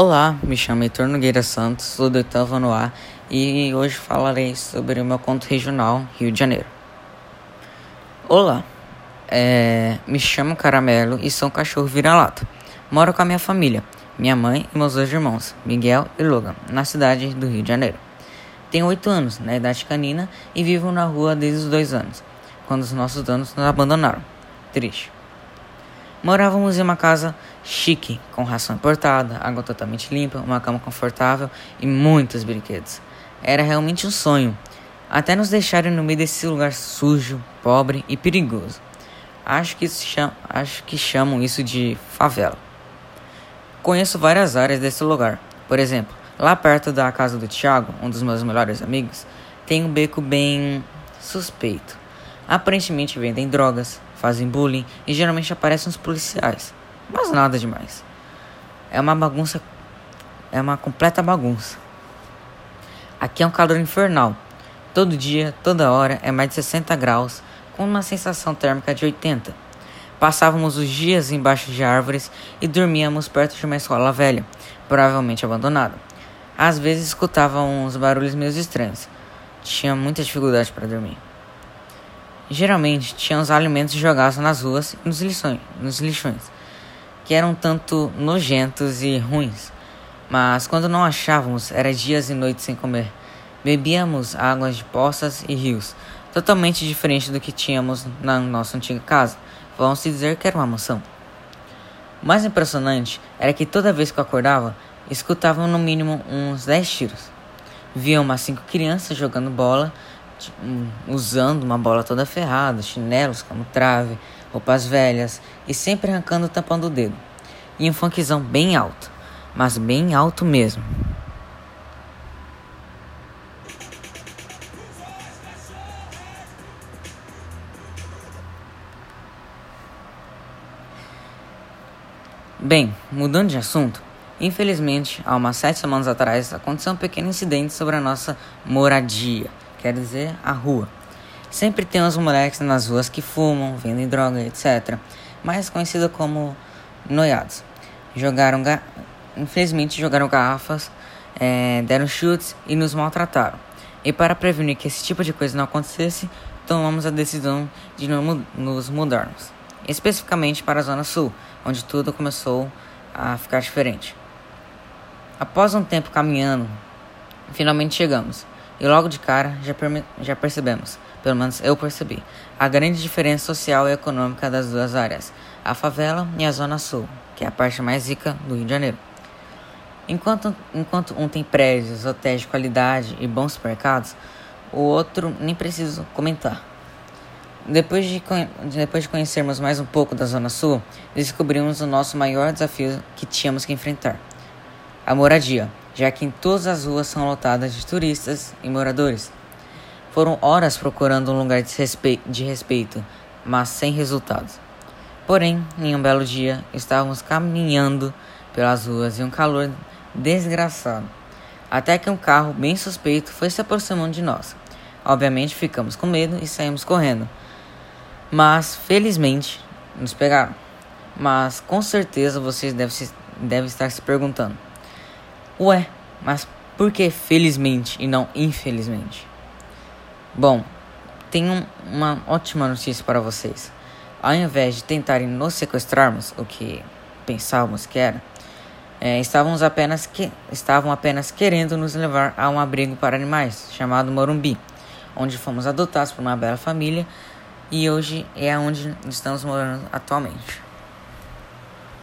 Olá, me chamo Heitor Nogueira Santos, sou do oitavo no ar e hoje falarei sobre o meu conto regional Rio de Janeiro. Olá, é, me chamo Caramelo e sou um cachorro vira-lata. Moro com a minha família, minha mãe e meus dois irmãos, Miguel e Logan, na cidade do Rio de Janeiro. Tenho oito anos, na idade canina, e vivo na rua desde os dois anos, quando os nossos donos nos abandonaram. Triste. Morávamos em uma casa chique, com ração importada, água totalmente limpa, uma cama confortável e muitos brinquedos. Era realmente um sonho, até nos deixarem no meio desse lugar sujo, pobre e perigoso. Acho que, cham acho que chamam isso de favela. Conheço várias áreas desse lugar. Por exemplo, lá perto da casa do Thiago, um dos meus melhores amigos, tem um beco bem suspeito. Aparentemente vendem drogas, fazem bullying e geralmente aparecem os policiais. Mas nada demais. É uma bagunça. É uma completa bagunça. Aqui é um calor infernal. Todo dia, toda hora é mais de 60 graus, com uma sensação térmica de 80. Passávamos os dias embaixo de árvores e dormíamos perto de uma escola velha, provavelmente abandonada. Às vezes escutava uns barulhos meio estranhos. Tinha muita dificuldade para dormir. Geralmente tinha os alimentos jogados nas ruas e nos lixões, nos lixões, que eram tanto nojentos e ruins. Mas quando não achávamos, era dias e noites sem comer. Bebíamos águas de poças e rios, totalmente diferente do que tínhamos na nossa antiga casa. Vamos dizer que era uma mansão. O mais impressionante era que toda vez que eu acordava, escutava no mínimo uns 10 tiros. Via umas cinco crianças jogando bola usando uma bola toda ferrada, chinelos como trave, roupas velhas e sempre arrancando o tampão do dedo. E um funkzão bem alto, mas bem alto mesmo. Bem, mudando de assunto, infelizmente, há umas sete semanas atrás aconteceu um pequeno incidente sobre a nossa moradia quer dizer a rua. Sempre tem uns moleques nas ruas que fumam, vendem droga, etc. Mais conhecido como noiados. Jogaram, ga... infelizmente, jogaram garrafas, é, deram chutes e nos maltrataram. E para prevenir que esse tipo de coisa não acontecesse, tomamos a decisão de nos mudarmos. Especificamente para a Zona Sul, onde tudo começou a ficar diferente. Após um tempo caminhando, finalmente chegamos. E logo de cara já, já percebemos, pelo menos eu percebi, a grande diferença social e econômica das duas áreas, a favela e a Zona Sul, que é a parte mais rica do Rio de Janeiro. Enquanto, enquanto um tem prédios, hotéis de qualidade e bons supermercados, o outro nem preciso comentar. Depois de, depois de conhecermos mais um pouco da Zona Sul, descobrimos o nosso maior desafio que tínhamos que enfrentar: a moradia já que em todas as ruas são lotadas de turistas e moradores. Foram horas procurando um lugar de respeito, de respeito mas sem resultados. Porém, em um belo dia, estávamos caminhando pelas ruas e um calor desgraçado. Até que um carro bem suspeito foi se aproximando de nós. Obviamente ficamos com medo e saímos correndo. Mas, felizmente, nos pegaram. Mas com certeza vocês devem, se, devem estar se perguntando: Ué, mas por que felizmente e não infelizmente? Bom, tenho uma ótima notícia para vocês. Ao invés de tentarem nos sequestrarmos, o que pensávamos que era, é, estávamos apenas que, estavam apenas querendo nos levar a um abrigo para animais chamado Morumbi, onde fomos adotados por uma bela família e hoje é onde estamos morando atualmente.